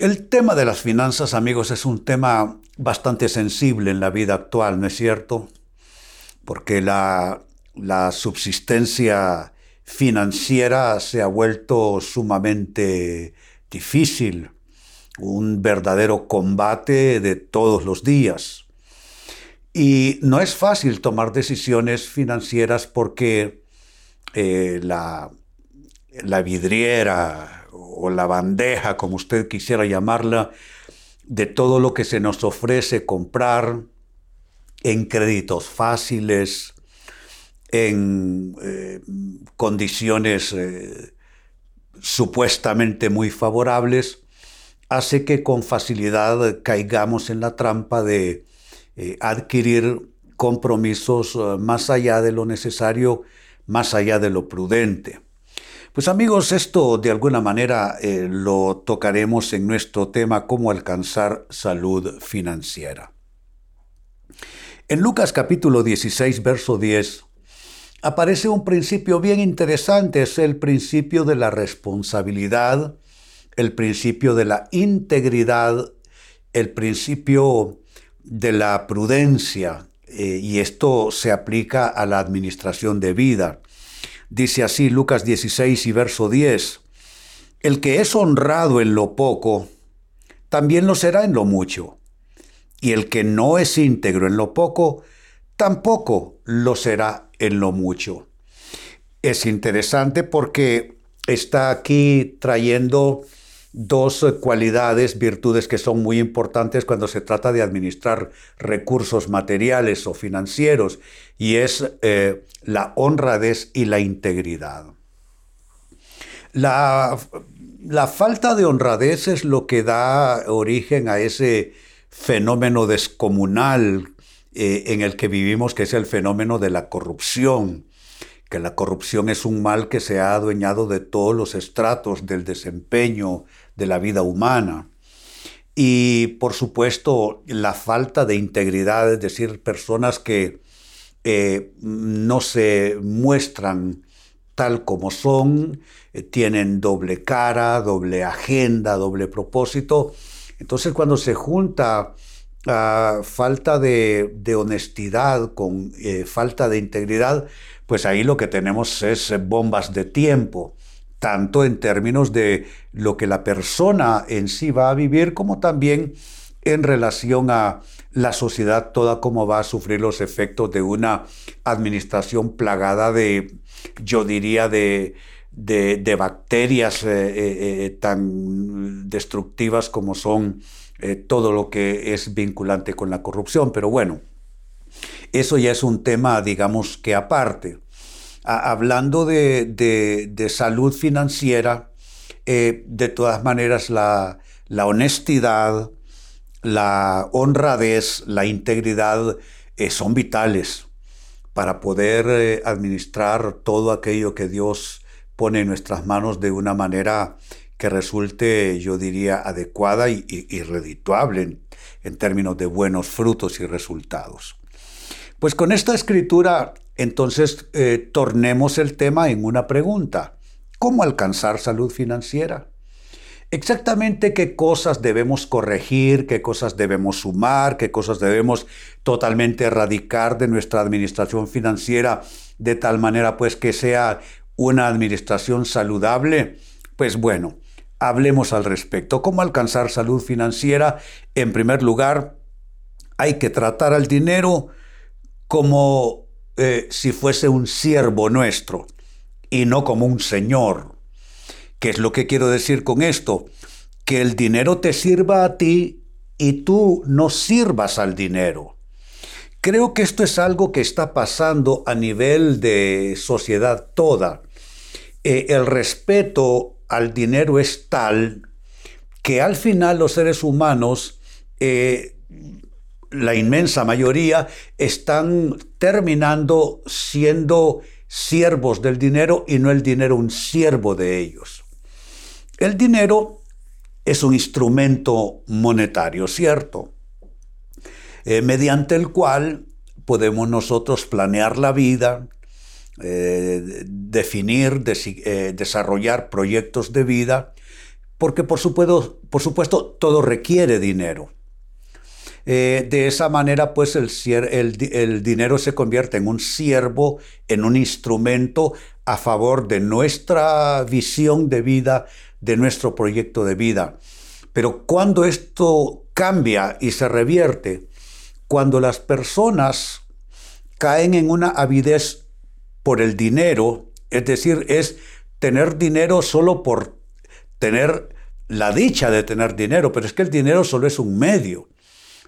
El tema de las finanzas, amigos, es un tema bastante sensible en la vida actual, ¿no es cierto? Porque la, subsistencia financiera se ha vuelto sumamente difícil un verdadero combate de todos los días. Y no es fácil tomar decisiones financieras porque eh, la vidriera o la bandeja, como usted quisiera llamarla, de todo lo que se nos ofrece comprar en créditos fáciles, en eh, condiciones eh, supuestamente muy favorables, hace que con facilidad caigamos en la trampa de eh, adquirir compromisos más allá de lo necesario, más allá de lo prudente. Pues amigos, esto de alguna manera eh, lo tocaremos en nuestro tema cómo alcanzar salud financiera. En Lucas capítulo 16, verso 10, aparece un principio bien interesante, es el principio de la responsabilidad el principio de la integridad, el principio de la prudencia, eh, y esto se aplica a la administración de vida. Dice así Lucas 16 y verso 10, El que es honrado en lo poco, también lo será en lo mucho, y el que no es íntegro en lo poco, tampoco lo será en lo mucho. Es interesante porque está aquí trayendo dos cualidades, virtudes que son muy importantes cuando se trata de administrar recursos materiales o financieros, y es eh, la honradez y la integridad. La, falta de honradez es lo que da origen a ese fenómeno descomunal eh, en el que vivimos, que es el fenómeno de la corrupción que la corrupción es un mal que se ha adueñado de todos los estratos del desempeño de la vida humana. Y por supuesto la falta de integridad, es decir, personas que eh, no se muestran tal como son, eh, tienen doble cara, doble agenda, doble propósito. Entonces cuando se junta ah, falta de, honestidad con eh, falta de integridad, pues ahí lo que tenemos es bombas de tiempo tanto en términos de lo que la persona en sí va a vivir, como también en relación a la sociedad toda como va a sufrir los efectos de una administración plagada de, yo diría, de, bacterias eh, eh, eh, tan destructivas como son todo lo que es vinculante con la corrupción. Pero bueno, eso ya es un tema, digamos que aparte hablando de, salud financiera, eh, de todas maneras la, honestidad, la honradez, la integridad eh, son vitales para poder eh, administrar todo aquello que Dios pone en nuestras manos de una manera que resulte, yo diría, adecuada y, redituable en términos de buenos frutos y resultados. Pues con esta escritura entonces, eh, tornemos el tema en una pregunta. ¿Cómo alcanzar salud financiera? Exactamente qué cosas debemos corregir, qué cosas debemos sumar, qué cosas debemos totalmente erradicar de nuestra administración financiera de tal manera pues que sea una administración saludable. Pues bueno, hablemos al respecto. ¿Cómo alcanzar salud financiera? En primer lugar, hay que tratar al dinero como eh, si fuese un siervo nuestro y no como un señor. ¿Qué es lo que quiero decir con esto? Que el dinero te sirva a ti y tú no sirvas al dinero. Creo que esto es algo que está pasando a nivel de sociedad toda. Eh, el respeto al dinero es tal que al final los seres humanos, eh, la inmensa mayoría, están terminando siendo siervos del dinero y no el dinero un siervo de ellos. El dinero es un instrumento monetario, ¿cierto? Eh, mediante el cual podemos nosotros planear la vida, eh, definir, eh, desarrollar proyectos de vida, porque por supuesto, por supuesto todo requiere dinero. Eh, de esa manera, pues el, el, dinero se convierte en un siervo, en un instrumento a favor de nuestra visión de vida, de nuestro proyecto de vida. Pero cuando esto cambia y se revierte, cuando las personas caen en una avidez por el dinero, es decir, es tener dinero solo por tener la dicha de tener dinero, pero es que el dinero solo es un medio.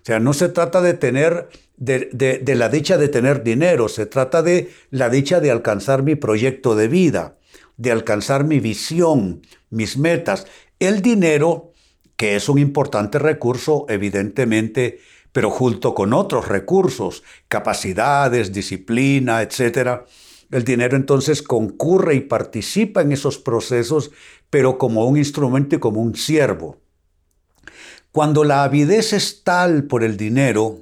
O sea, no se trata de tener, de, la dicha de tener dinero, se trata de la dicha de alcanzar mi proyecto de vida, de alcanzar mi visión, mis metas. El dinero, que es un importante recurso, evidentemente, pero junto con otros recursos, capacidades, disciplina, etcétera, el dinero entonces concurre y participa en esos procesos, pero como un instrumento y como un siervo. Cuando la avidez es tal por el dinero,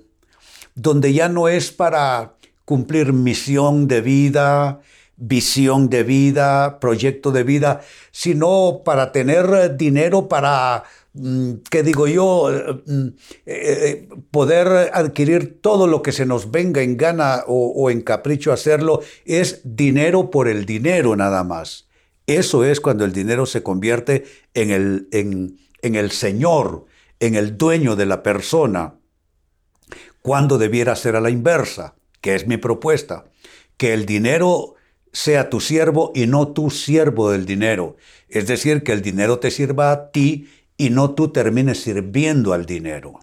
donde ya no es para cumplir misión de vida, visión de vida, proyecto de vida, sino para tener dinero para Mm, ¿qué digo yo? Mm, eh, eh, poder adquirir todo lo que se nos venga en gana o, en capricho hacerlo es dinero por el dinero nada más. Eso es cuando el dinero se convierte en el, en el Señor, en el dueño de la persona. Cuando debiera ser a la inversa, que es mi propuesta, que el dinero sea tu siervo y no tu siervo del dinero. Es decir, que el dinero te sirva a ti y no tú termines sirviendo al dinero.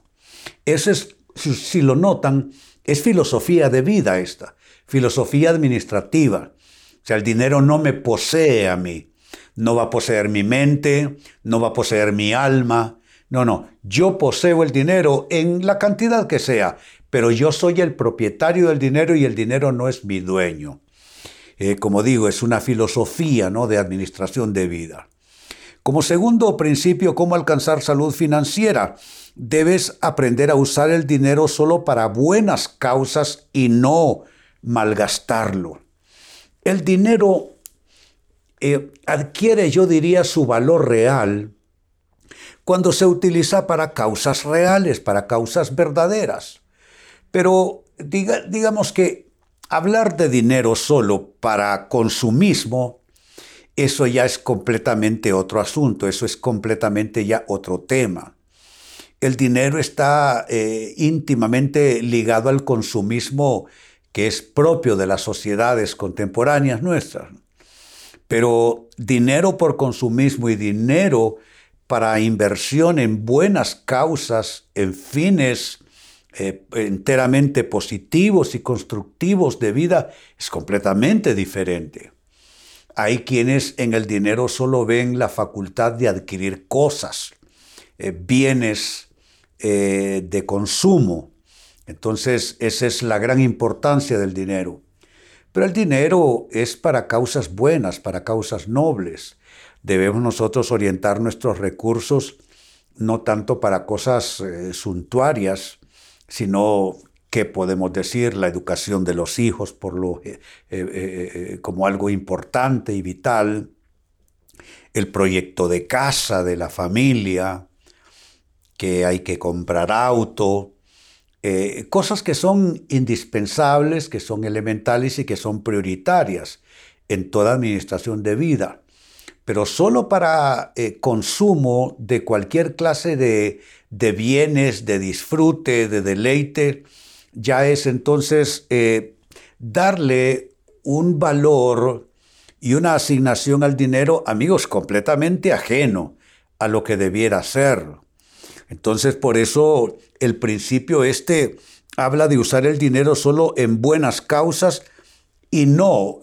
Eso es, si lo notan, es filosofía de vida esta, filosofía administrativa. O sea, el dinero no me posee a mí, no va a poseer mi mente, no va a poseer mi alma. No, no, yo poseo el dinero en la cantidad que sea, pero yo soy el propietario del dinero y el dinero no es mi dueño. Eh, como digo, es una filosofía ¿no? de administración de vida. Como segundo principio, cómo alcanzar salud financiera. Debes aprender a usar el dinero solo para buenas causas y no malgastarlo. El dinero eh, adquiere, yo diría, su valor real cuando se utiliza para causas reales, para causas verdaderas. Pero digamos que hablar de dinero solo para consumismo eso ya es completamente otro asunto, eso es completamente ya otro tema. El dinero está eh, íntimamente ligado al consumismo que es propio de las sociedades contemporáneas nuestras. Pero dinero por consumismo y dinero para inversión en buenas causas, en fines eh, enteramente positivos y constructivos de vida, es completamente diferente. Hay quienes en el dinero solo ven la facultad de adquirir cosas, eh, bienes eh, de consumo. Entonces, esa es la gran importancia del dinero. Pero el dinero es para causas buenas, para causas nobles. Debemos nosotros orientar nuestros recursos no tanto para cosas eh, suntuarias, sino ¿Qué podemos decir? La educación de los hijos por lo, eh, eh, como algo importante y vital, el proyecto de casa de la familia, que hay que comprar auto, cosas que son indispensables, que son elementales y que son prioritarias en toda administración de vida. Pero solo para consumo de cualquier clase de, bienes, de disfrute, de deleite, ya es entonces eh, darle un valor y una asignación al dinero, amigos, completamente ajeno a lo que debiera ser. Entonces, por eso el principio este habla de usar el dinero solo en buenas causas y no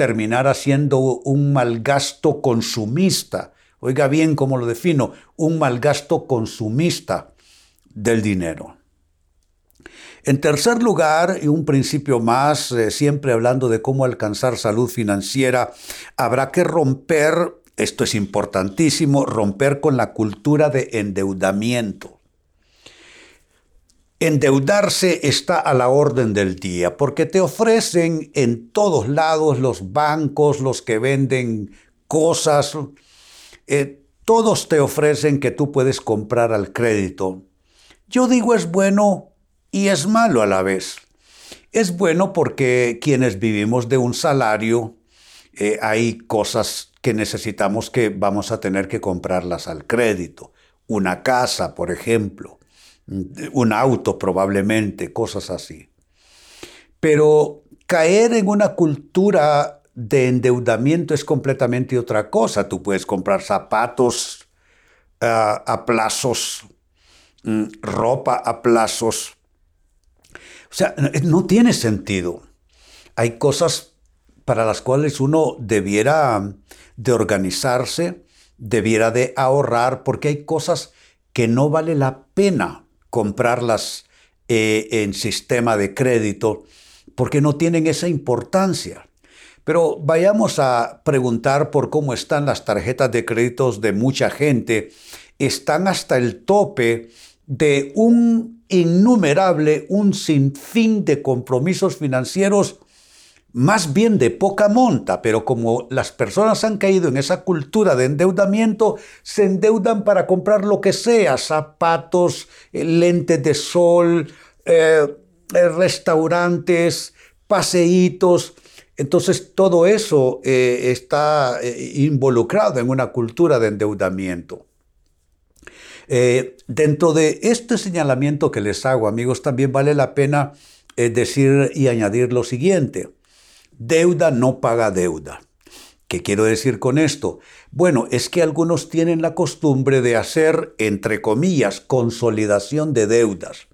terminar haciendo un mal gasto consumista Oiga bien cómo lo defino, un malgasto consumista del dinero. En tercer lugar, y un principio más, eh, siempre hablando de cómo alcanzar salud financiera, habrá que romper, esto es importantísimo, romper con la cultura de endeudamiento. Endeudarse está a la orden del día porque te ofrecen en todos lados los bancos, los que venden cosas, eh, todos te ofrecen que tú puedes comprar al crédito. Yo digo es bueno y es malo a la vez. Es bueno porque quienes vivimos de un salario, eh, hay cosas que necesitamos que vamos a tener que comprarlas al crédito. Una casa, por ejemplo un auto probablemente, cosas así. Pero caer en una cultura de endeudamiento es completamente otra cosa. Tú puedes comprar zapatos ah, a plazos, mm, ropa a plazos. O sea, no tiene sentido. Hay cosas para las cuales uno debiera de organizarse, debiera de ahorrar, porque hay cosas que no vale la pena comprarlas eh, en sistema de crédito porque no tienen esa importancia. Pero vayamos a preguntar por cómo están las tarjetas de créditos de mucha gente. Están hasta el tope de un innumerable, un sinfín de compromisos financieros más bien de poca monta, pero como las personas han caído en esa cultura de endeudamiento, se endeudan para comprar lo que sea, zapatos, eh, lentes de sol, eh, eh, restaurantes, paseitos. Entonces todo eso está involucrado en una cultura de endeudamiento. dentro de este señalamiento que les hago, amigos, también vale la pena decir y añadir lo siguiente. Deuda no paga deuda. ¿Qué quiero decir con esto? Bueno, es que algunos tienen la costumbre de hacer, entre comillas, consolidación de deudas.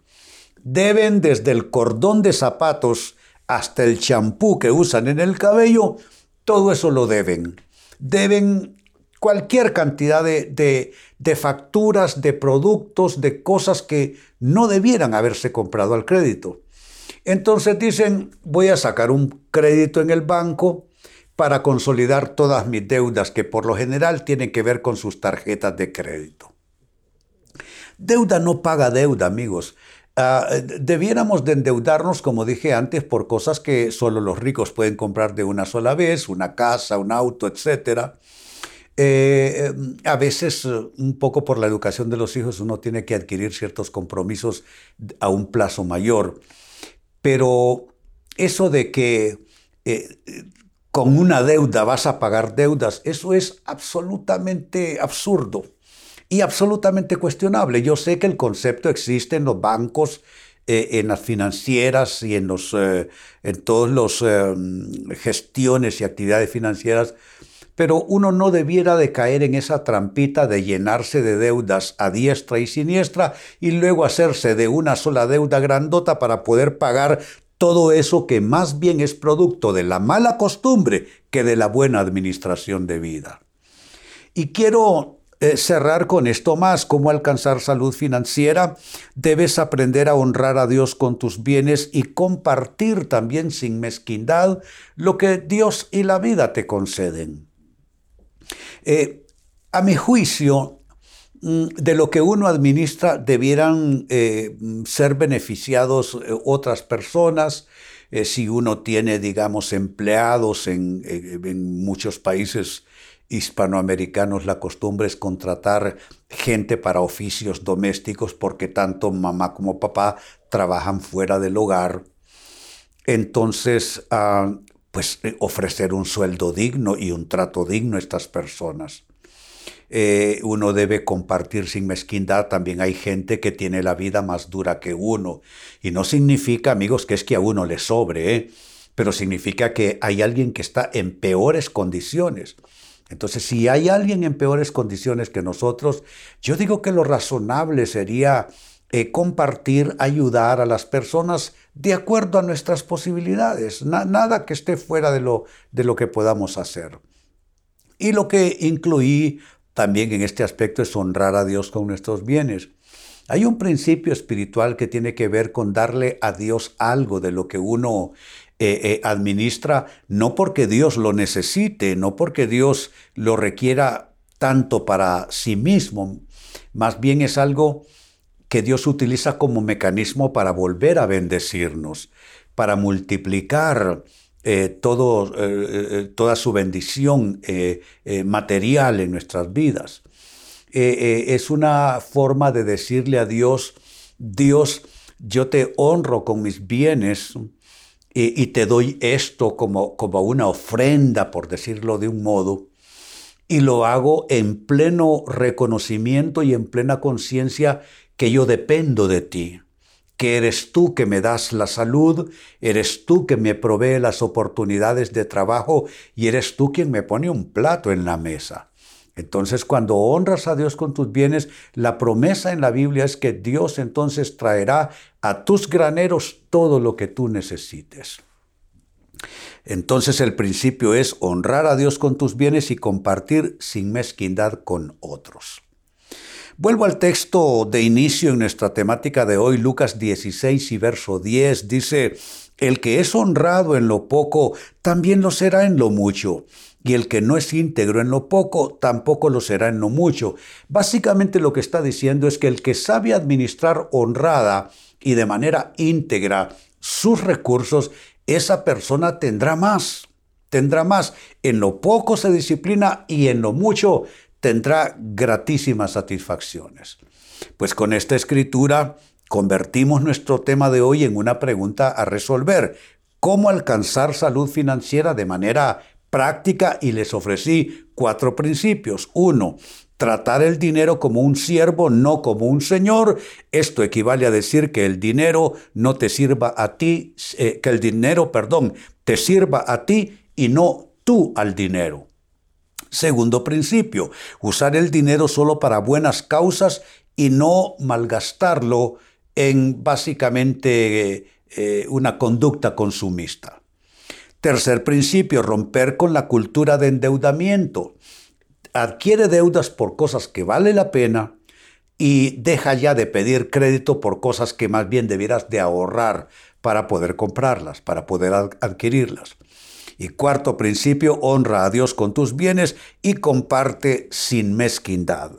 Deben desde el cordón de zapatos hasta el champú que usan en el cabello, todo eso lo deben. Deben cualquier cantidad de, de, facturas, de productos, de cosas que no debieran haberse comprado al crédito. Entonces dicen, voy a sacar un crédito en el banco para consolidar todas mis deudas, que por lo general tienen que ver con sus tarjetas de crédito. Deuda no paga deuda, amigos. Ah, debiéramos de endeudarnos, como dije antes, por cosas que solo los ricos pueden comprar de una sola vez, una casa, un auto, etc. Eh, a veces, un poco por la educación de los hijos, uno tiene que adquirir ciertos compromisos a un plazo mayor. Pero eso de que eh, con una deuda vas a pagar deudas, eso es absolutamente absurdo y absolutamente cuestionable. Yo sé que el concepto existe en los bancos, eh, en las financieras y en, los, eh, en todas las gestiones y actividades financieras, pero uno no debiera de caer en esa trampita de llenarse de deudas a diestra y siniestra y luego hacerse de una sola deuda grandota para poder pagar todo eso que más bien es producto de la mala costumbre que de la buena administración de vida. Y quiero eh, cerrar con esto más, cómo alcanzar salud financiera. Debes aprender a honrar a Dios con tus bienes y compartir también sin mezquindad lo que Dios y la vida te conceden. Eh, a mi juicio, mm, de lo que uno administra debieran eh, ser beneficiados eh, otras personas. si uno tiene, digamos, empleados en, muchos países hispanoamericanos, la costumbre es contratar gente para oficios domésticos porque tanto mamá como papá trabajan fuera del hogar. Entonces, ah, pues eh, ofrecer un sueldo digno y un trato digno a estas personas. Eh, uno debe compartir sin mezquindad. También hay gente que tiene la vida más dura que uno. Y no significa, amigos, que es que a uno le sobre, ¿eh? pero significa que hay alguien que está en peores condiciones. Entonces, si hay alguien en peores condiciones que nosotros, yo digo que lo razonable sería eh, compartir, ayudar a las personas de acuerdo a nuestras posibilidades, nada que esté fuera de lo, de lo que podamos hacer. Y lo que incluí también en este aspecto es honrar a Dios con nuestros bienes. Hay un principio espiritual que tiene que ver con darle a Dios algo de lo que uno eh, eh, administra, no porque Dios lo necesite, no porque Dios lo requiera tanto para sí mismo, más bien es algo que Dios utiliza como mecanismo para volver a bendecirnos, para multiplicar eh, todo, toda su bendición material en nuestras vidas. es una forma de decirle a Dios, Dios, yo te honro con mis bienes, y, te doy esto como, como una ofrenda, por decirlo de un modo, y lo hago en pleno reconocimiento y en plena conciencia que yo dependo de ti, que eres tú que me das la salud, eres tú que me provee las oportunidades de trabajo y eres tú quien me pone un plato en la mesa. Entonces, cuando honras a Dios con tus bienes, la promesa en la Biblia es que Dios entonces traerá a tus graneros todo lo que tú necesites. Entonces el principio es honrar a Dios con tus bienes y compartir sin mezquindad con otros. Vuelvo al texto de inicio en nuestra temática de hoy, Lucas 16 y verso 10, dice, el que es honrado en lo poco, también lo será en lo mucho y el que no es íntegro en lo poco, tampoco lo será en lo mucho. Básicamente lo que está diciendo es que el que sabe administrar honrada y de manera íntegra sus recursos, esa persona tendrá más, tendrá más. En lo poco se disciplina y en lo mucho tendrá gratísimas satisfacciones. Pues con esta escritura convertimos nuestro tema de hoy en una pregunta a resolver. ¿Cómo alcanzar salud financiera de manera práctica y les ofrecí cuatro principios. Uno, tratar el dinero como un siervo, no como un señor. Esto equivale a decir que el dinero no te sirva a ti, eh, que el dinero, perdón, te sirva a ti y no tú al dinero. Segundo principio, usar el dinero solo para buenas causas y no malgastarlo en básicamente eh, una conducta consumista. Tercer principio, romper con la cultura de endeudamiento. Adquiere deudas por cosas que vale la pena y deja ya de pedir crédito por cosas que más bien debieras de ahorrar para poder comprarlas, para poder adquirirlas. Y cuarto principio, honra a Dios con tus bienes y comparte sin mezquindad.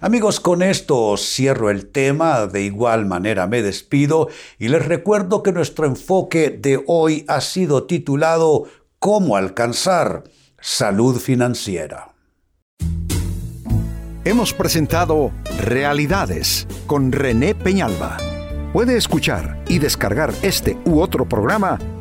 Amigos, con esto cierro el tema, de igual manera me despido y les recuerdo que nuestro enfoque de hoy ha sido titulado ¿Cómo alcanzar salud financiera? Hemos presentado Realidades con René Peñalba. Puede escuchar y descargar este u otro programa